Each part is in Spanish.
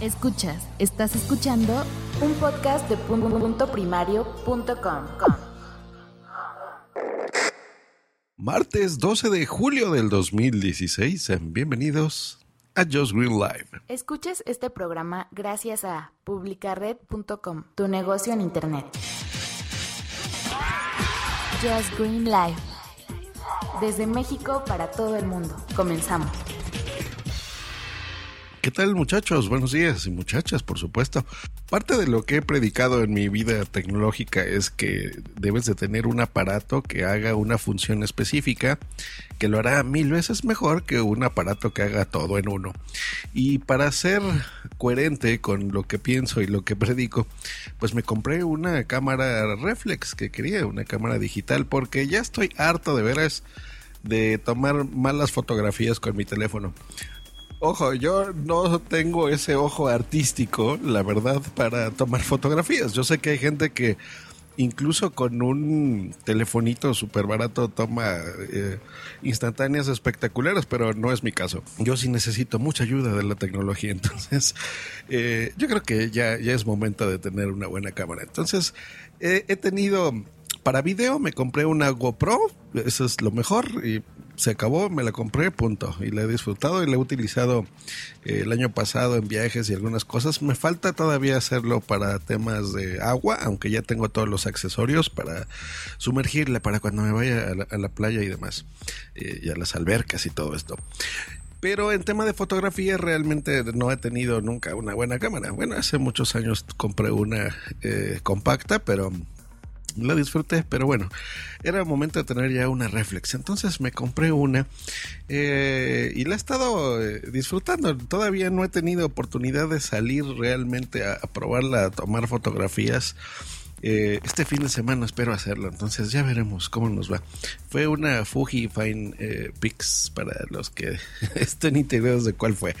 Escuchas, estás escuchando un podcast de punto primario.com. Martes 12 de julio del 2016. Bienvenidos a Just Green Live. Escuches este programa gracias a publicared.com, tu negocio en internet. Just Green Live. Desde México para todo el mundo. Comenzamos. ¿Qué tal muchachos? Buenos días y muchachas, por supuesto. Parte de lo que he predicado en mi vida tecnológica es que debes de tener un aparato que haga una función específica, que lo hará mil veces mejor que un aparato que haga todo en uno. Y para ser coherente con lo que pienso y lo que predico, pues me compré una cámara reflex que quería, una cámara digital, porque ya estoy harto de veras de tomar malas fotografías con mi teléfono. Ojo, yo no tengo ese ojo artístico, la verdad, para tomar fotografías. Yo sé que hay gente que incluso con un telefonito súper barato toma eh, instantáneas espectaculares, pero no es mi caso. Yo sí necesito mucha ayuda de la tecnología, entonces eh, yo creo que ya, ya es momento de tener una buena cámara. Entonces eh, he tenido para video me compré una GoPro, eso es lo mejor y se acabó, me la compré, punto. Y la he disfrutado y la he utilizado eh, el año pasado en viajes y algunas cosas. Me falta todavía hacerlo para temas de agua, aunque ya tengo todos los accesorios para sumergirla para cuando me vaya a la, playa y demás. Eh, y a las albercas y todo esto. Pero en tema de fotografía realmente no he tenido nunca una buena cámara. Bueno, hace muchos años compré una eh, compacta, pero la disfruté, pero bueno, era momento de tener ya una reflex. Entonces me compré una eh, y la he estado eh, disfrutando. Todavía no he tenido oportunidad de salir realmente a, probarla, a tomar fotografías. Eh, este fin de semana espero hacerlo, entonces ya veremos cómo nos va. Fue una Fuji Fine Pix para los que estén integrados de cuál fue.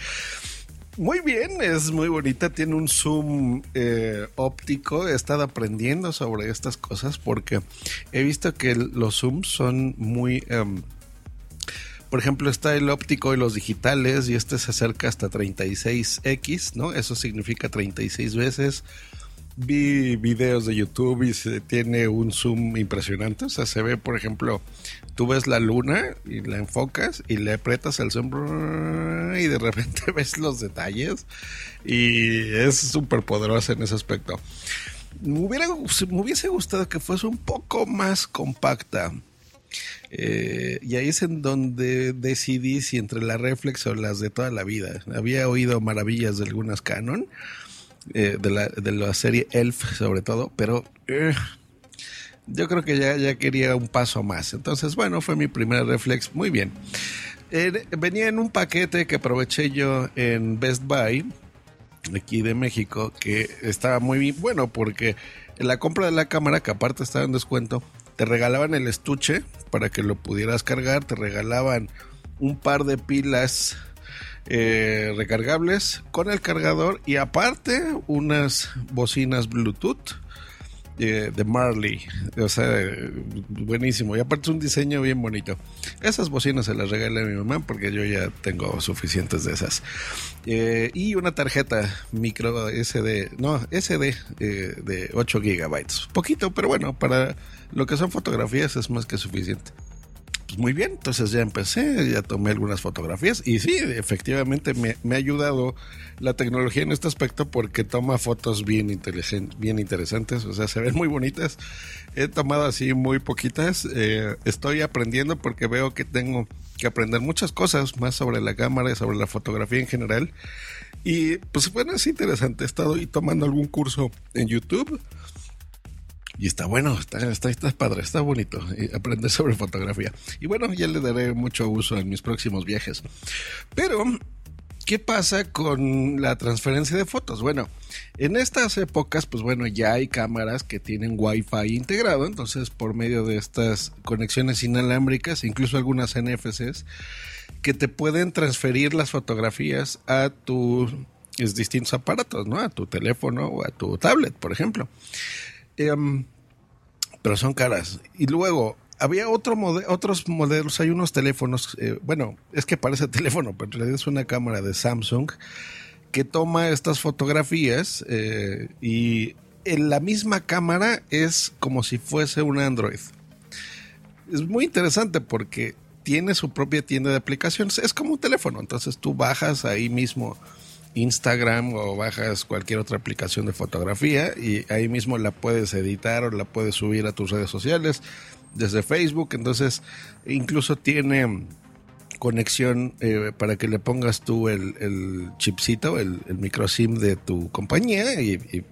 Muy bien, es muy bonita, tiene un zoom eh, óptico, he estado aprendiendo sobre estas cosas porque he visto que los zooms son muy... Em, por ejemplo, está el óptico y los digitales y este se acerca hasta 36x, ¿no? Eso significa 36 veces vi videos de YouTube y se tiene un zoom impresionante. O sea, se ve, por ejemplo, tú ves la luna y la enfocas y le aprietas el zoom y de repente ves los detalles y es súper poderosa en ese aspecto. Me, hubiera, me hubiese gustado que fuese un poco más compacta. Eh, y ahí es en donde decidí si entre la reflex o las de toda la vida. Había oído maravillas de algunas Canon eh, de, la, de, la, serie Elf sobre todo, pero eh, yo creo que ya, ya quería un paso más. Entonces, bueno, fue mi primer reflex. Muy bien. Eh, venía en un paquete que aproveché yo en Best Buy, aquí de México, que estaba muy bueno porque en la compra de la cámara, que aparte estaba en descuento, te regalaban el estuche para que lo pudieras cargar, te regalaban un par de pilas eh, recargables con el cargador y aparte unas bocinas Bluetooth eh, de Marley. O sea, buenísimo. Y aparte es un diseño bien bonito. Esas bocinas se las regalé a mi mamá porque yo ya tengo suficientes de esas. Eh, y una tarjeta micro SD, no, SD de 8 gigabytes. Poquito, pero bueno, para lo que son fotografías es más que suficiente. Pues, muy bien, entonces ya empecé, ya tomé algunas fotografías y sí, efectivamente me, ha ayudado la tecnología en este aspecto porque toma fotos bien, bien interesantes, o sea, se ven muy bonitas. He tomado así muy poquitas, eh, estoy aprendiendo porque veo que tengo que aprender muchas cosas más sobre la cámara y sobre la fotografía en general. Y pues bueno, es interesante, he estado ahí tomando algún curso en YouTube y está bueno, está, está, está padre, está bonito aprender sobre fotografía. Y bueno, ya le daré mucho uso en mis próximos viajes. Pero, ¿qué pasa con la transferencia de fotos? Bueno, en estas épocas, pues bueno, ya hay cámaras que tienen Wi-Fi integrado, entonces por medio de estas conexiones inalámbricas, incluso algunas NFCs, que te pueden transferir las fotografías a tus distintos aparatos, ¿no? A tu teléfono o a tu tablet, por ejemplo. Em, pero son caras. Y luego, había otro otros modelos, hay unos teléfonos, eh, bueno, es que parece teléfono, pero en realidad es una cámara de Samsung que toma estas fotografías eh, y en la misma cámara es como si fuese un Android. Es muy interesante porque tiene su propia tienda de aplicaciones. Es como un teléfono, entonces tú bajas ahí mismo Instagram o bajas cualquier otra aplicación de fotografía y ahí mismo la puedes editar o la puedes subir a tus redes sociales desde Facebook. Entonces incluso tiene conexión eh, para que le pongas tú el, el chipcito, el, el micro SIM de tu compañía y,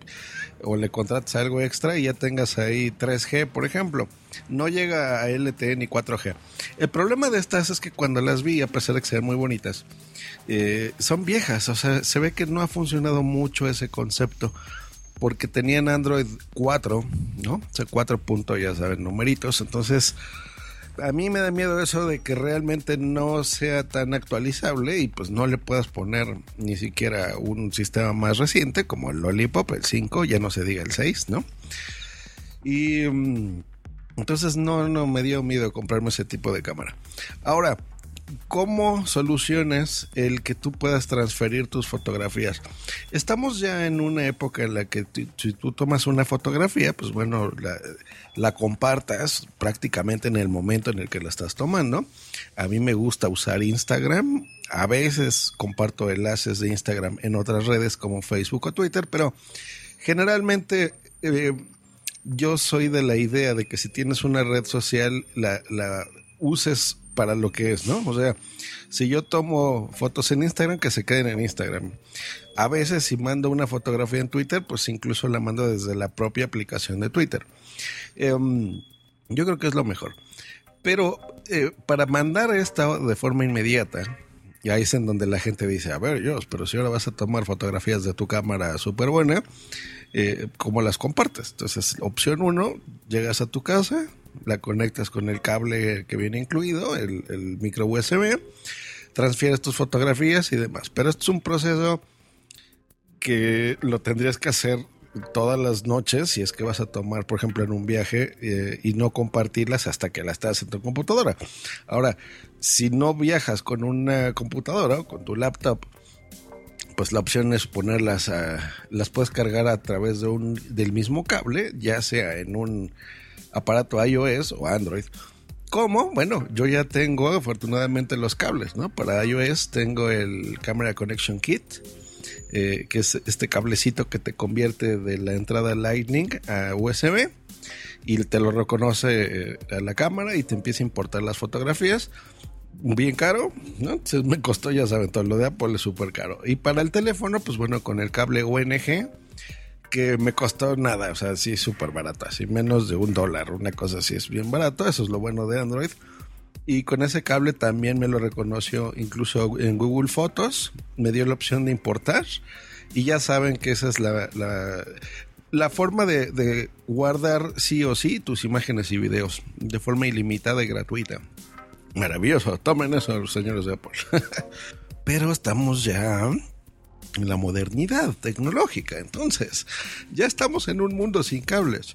o le contratas algo extra y ya tengas ahí 3G, por ejemplo. No llega a LTE ni 4G. El problema de estas es que cuando las vi, a pesar de que sean muy bonitas, eh, son viejas. O sea, se ve que no ha funcionado mucho ese concepto porque tenían Android 4, ¿no? O sea, 4 puntos, ya saben, numeritos. Entonces a mí me da miedo eso de que realmente no sea tan actualizable y pues no le puedas poner ni siquiera un sistema más reciente como el Lollipop, el 5, ya no se diga el 6, ¿no? Y mm, entonces no, no me dio miedo comprarme ese tipo de cámara. Ahora, ¿Cómo soluciones el que tú puedas transferir tus fotografías? Estamos ya en una época en la que si tú tomas una fotografía, pues bueno, la, compartas prácticamente en el momento en el que la estás tomando. A mí me gusta usar Instagram. A veces comparto enlaces de Instagram en otras redes como Facebook o Twitter, pero generalmente... Eh, yo soy de la idea de que si tienes una red social, la uses para lo que es, ¿no? O sea, si yo tomo fotos en Instagram, que se queden en Instagram. A veces si mando una fotografía en Twitter, pues incluso la mando desde la propia aplicación de Twitter. Em, yo creo que es lo mejor. Pero eh, para mandar esta de forma inmediata, y ahí es en donde la gente dice, a ver, Dios, pero si ahora vas a tomar fotografías de tu cámara súper buena, eh, ¿cómo las compartes? Entonces, opción uno, llegas a tu casa, la conectas con el cable que viene incluido, el, micro USB, transfieres tus fotografías y demás. Pero esto es un proceso que lo tendrías que hacer todas las noches si es que vas a tomar, por ejemplo, en un viaje eh, y no compartirlas hasta que las estás en tu computadora. Ahora, si no viajas con una computadora o con tu laptop, pues la opción es ponerlas a, las puedes cargar a través de un del mismo cable, ya sea en un aparato iOS o Android. ¿Cómo? Bueno, yo ya tengo afortunadamente los cables, ¿no? Para iOS tengo el Camera Connection Kit, eh, que es este cablecito que te convierte de la entrada Lightning a USB y te lo reconoce eh, a la cámara y te empieza a importar las fotografías. Bien caro, ¿no? Entonces me costó, ya saben, todo lo de Apple es súper caro. Y para el teléfono, pues bueno, con el cable UNG, que me costó nada, o sea, sí, súper barato, así menos de un dólar, una cosa así, es bien barato, eso es lo bueno de Android. Y con ese cable también me lo reconoció incluso en Google Fotos, me dio la opción de importar y ya saben que esa es la, la, forma de, de, guardar sí o sí tus imágenes y videos de forma ilimitada y gratuita. Maravilloso, tomen eso los señores de Apple. Pero estamos ya la modernidad tecnológica. Entonces, ya estamos en un mundo sin cables.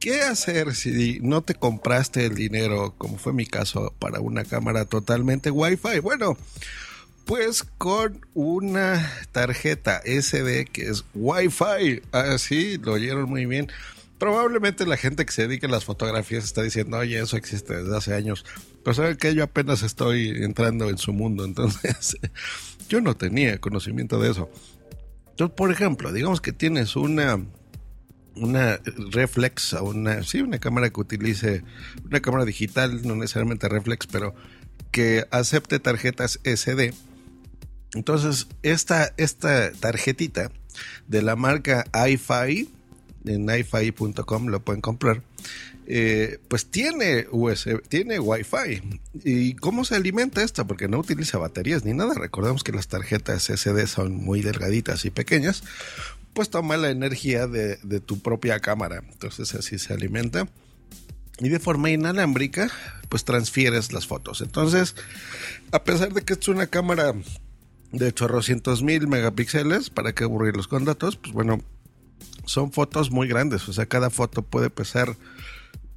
¿Qué hacer si no te compraste el dinero, como fue mi caso, para una cámara totalmente Wi-Fi? Bueno, pues con una tarjeta SD que es Wi-Fi. Así lo oyeron muy bien. Probablemente la gente que se dedica a las fotografías está diciendo, oye, eso existe desde hace años. Pero saben que yo apenas estoy entrando en su mundo, entonces yo no tenía conocimiento de eso. Entonces, por ejemplo, digamos que tienes una una reflex o una sí, una cámara que utilice una cámara digital, no necesariamente reflex, pero que acepte tarjetas SD. Entonces, esta, esta tarjetita de la marca iFi, en iFi.com lo pueden comprar, eh, pues tiene USB, tiene Wi-Fi. ¿Y cómo se alimenta esta? Porque no utiliza baterías ni nada. Recordemos que las tarjetas SD son muy delgaditas y pequeñas. Pues toma la energía de, tu propia cámara. Entonces así se alimenta. Y de forma inalámbrica, pues transfieres las fotos. Entonces, a pesar de que es una cámara de 800 mil megapíxeles, ¿para qué aburrirlos con datos? Pues bueno, son fotos muy grandes. O sea, cada foto puede pesar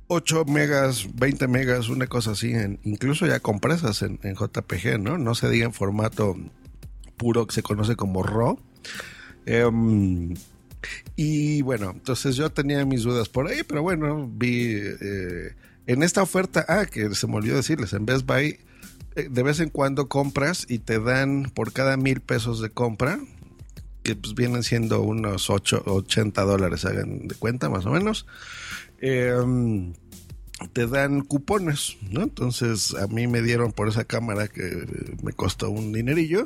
8 megas, 20 megas, una cosa así, incluso ya compresas en, en, JPG, ¿no? No se diga en formato puro que se conoce como RAW, Em, y bueno, entonces yo tenía mis dudas por ahí, pero bueno, vi eh, en esta oferta, ah, que se me olvidó decirles, en Best Buy eh, de vez en cuando compras y te dan por cada mil pesos de compra, pues vienen siendo unos 8, 80 dólares, hagan de cuenta más o menos. Eh, te dan cupones, ¿no? Entonces a mí me dieron por esa cámara que me costó un dinerillo,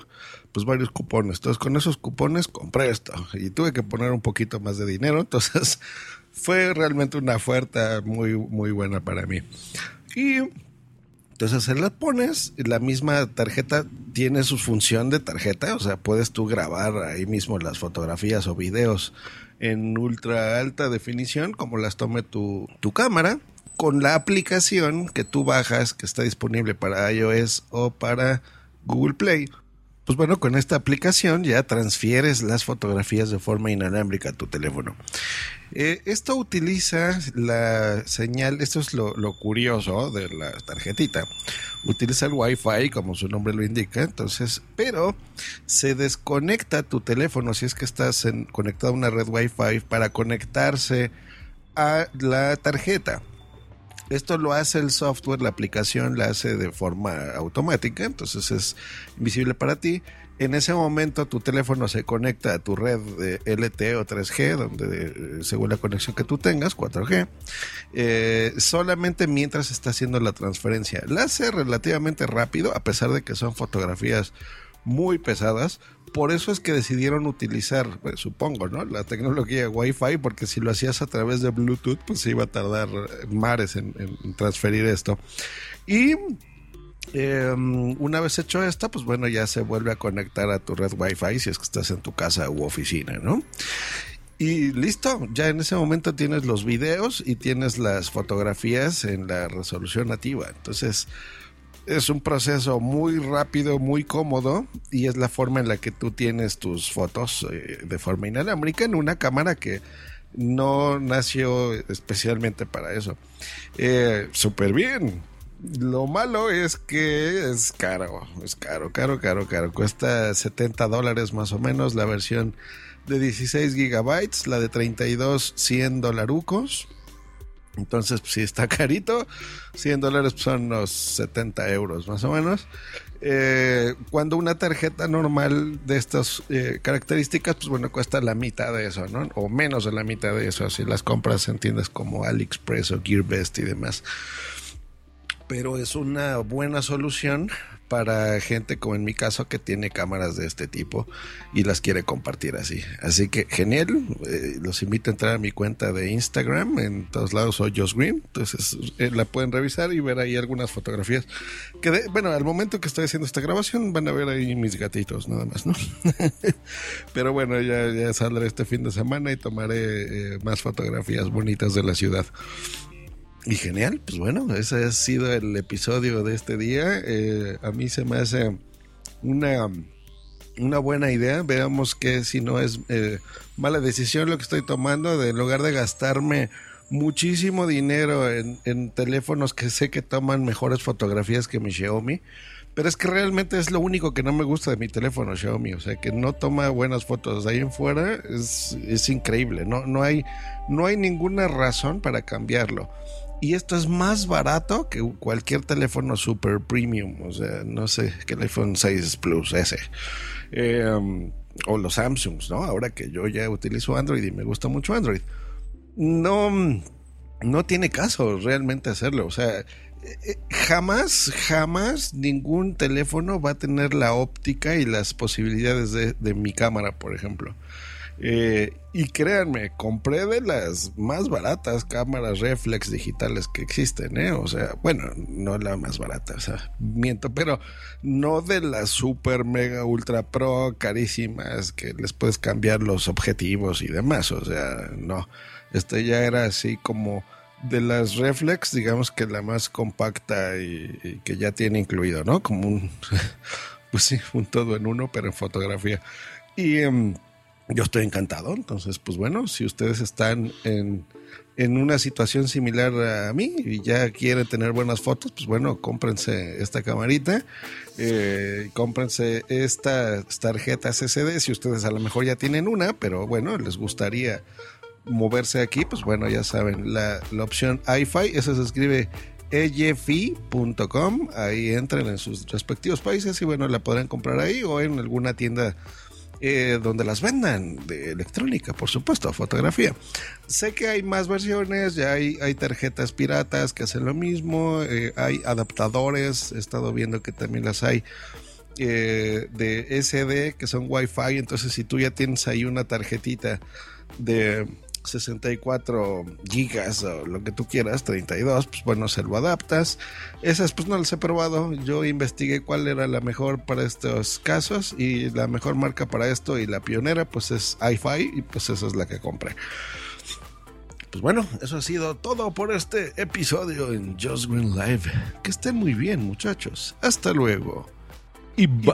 pues varios cupones. Entonces con esos cupones compré esto y tuve que poner un poquito más de dinero, entonces fue realmente una oferta muy, muy buena para mí. Y entonces se las pones, la misma tarjeta tiene su función de tarjeta, o sea, puedes tú grabar ahí mismo las fotografías o videos en ultra alta definición, como las tome tu, tu cámara con la aplicación que tú bajas, que está disponible para iOS o para Google Play. Pues bueno, con esta aplicación ya transfieres las fotografías de forma inalámbrica a tu teléfono. Eh, esto utiliza la señal, esto es lo, curioso de la tarjetita. Utiliza el Wi-Fi, como su nombre lo indica, entonces, pero se desconecta tu teléfono si es que estás conectado a una red Wi-Fi para conectarse a la tarjeta. Esto lo hace el software, la aplicación la hace de forma automática, entonces es invisible para ti. En ese momento tu teléfono se conecta a tu red de LTE o 3G, donde eh, según la conexión que tú tengas, 4G, eh, solamente mientras está haciendo la transferencia. La hace relativamente rápido, a pesar de que son fotografías muy pesadas. Por eso es que decidieron utilizar, pues, supongo, ¿no? La tecnología Wi-Fi, porque si lo hacías a través de Bluetooth, pues se iba a tardar mares en, transferir esto. Y em, una vez hecho esto, pues bueno, ya se vuelve a conectar a tu red Wi-Fi si es que estás en tu casa u oficina, ¿no? Y listo, ya en ese momento tienes los videos y tienes las fotografías en la resolución nativa. Entonces, es un proceso muy rápido, muy cómodo y es la forma en la que tú tienes tus fotos eh, de forma inalámbrica en una cámara que no nació especialmente para eso. Eh, Súper bien. Lo malo es que es caro, es caro, caro, caro, caro. Cuesta 70 dólares más o menos la versión de 16 gigabytes, la de 32, 100 dolarucos. Entonces, pues, si está carito, 100 dólares son unos 70 euros más o menos. Eh, cuando una tarjeta normal de estas eh, características, pues bueno, cuesta la mitad de eso, ¿no? O menos de la mitad de eso, si las compras en tiendas como AliExpress o GearBest y demás. Pero es una buena solución para gente como en mi caso que tiene cámaras de este tipo y las quiere compartir así. Así que genial, eh, los invito a entrar a mi cuenta de Instagram, en todos lados soy Josh Green, entonces eh, la pueden revisar y ver ahí algunas fotografías que bueno, al momento que estoy haciendo esta grabación van a ver ahí mis gatitos nada más, ¿no? Pero bueno, ya, ya saldré este fin de semana y tomaré eh, más fotografías bonitas de la ciudad. Y genial, pues bueno, ese ha sido el episodio de este día. Eh, a mí se me hace una, una buena idea. Veamos que si no es eh, mala decisión lo que estoy tomando, de en lugar de gastarme muchísimo dinero en, en, teléfonos que sé que toman mejores fotografías que mi Xiaomi. Pero es que realmente es lo único que no me gusta de mi teléfono Xiaomi. O sea, que no toma buenas fotos. De ahí en fuera es, es increíble. No, no, hay, no hay ninguna razón para cambiarlo y esto es más barato que cualquier teléfono super premium, o sea, no sé, que el iPhone 6 Plus ese. Em, o los Samsungs, ¿no? Ahora que yo ya utilizo Android y me gusta mucho Android. No, no tiene caso realmente hacerlo, o sea, eh, eh, jamás, jamás ningún teléfono va a tener la óptica y las posibilidades de, de mi cámara, por ejemplo. Eh, y créanme, compré de las más baratas cámaras reflex digitales que existen, ¿eh? O sea, bueno, no la más barata, o sea, miento, pero no de las super mega ultra pro carísimas que les puedes cambiar los objetivos y demás, o sea, no. Este ya era así como de las reflex, digamos que la más compacta y, que ya tiene incluido, ¿no? Como un, pues sí, un todo en uno, pero en fotografía. Y. Em, yo estoy encantado. Entonces, pues bueno, si ustedes están en, en, una situación similar a mí y ya quieren tener buenas fotos, pues bueno, cómprense esta camarita, eh, cómprense estas tarjetas SD, si ustedes a lo mejor ya tienen una, pero bueno, les gustaría moverse aquí, pues bueno, ya saben, la, opción iFi, eso se escribe eyefi.com, ahí entren en sus respectivos países y bueno, la podrán comprar ahí o en alguna tienda eh, donde las vendan de electrónica, por supuesto, fotografía. Sé que hay más versiones, ya hay, hay tarjetas piratas que hacen lo mismo, eh, hay adaptadores, he estado viendo que también las hay eh, de SD que son Wi-Fi, entonces si tú ya tienes ahí una tarjetita de 64 gigas o lo que tú quieras, 32, pues bueno, se lo adaptas. Esas pues no las he probado. Yo investigué cuál era la mejor para estos casos y la mejor marca para esto y la pionera pues es iFi y pues esa es la que compré. Pues bueno, eso ha sido todo por este episodio en Just Green Live. Que estén muy bien muchachos. Hasta luego. Y bye.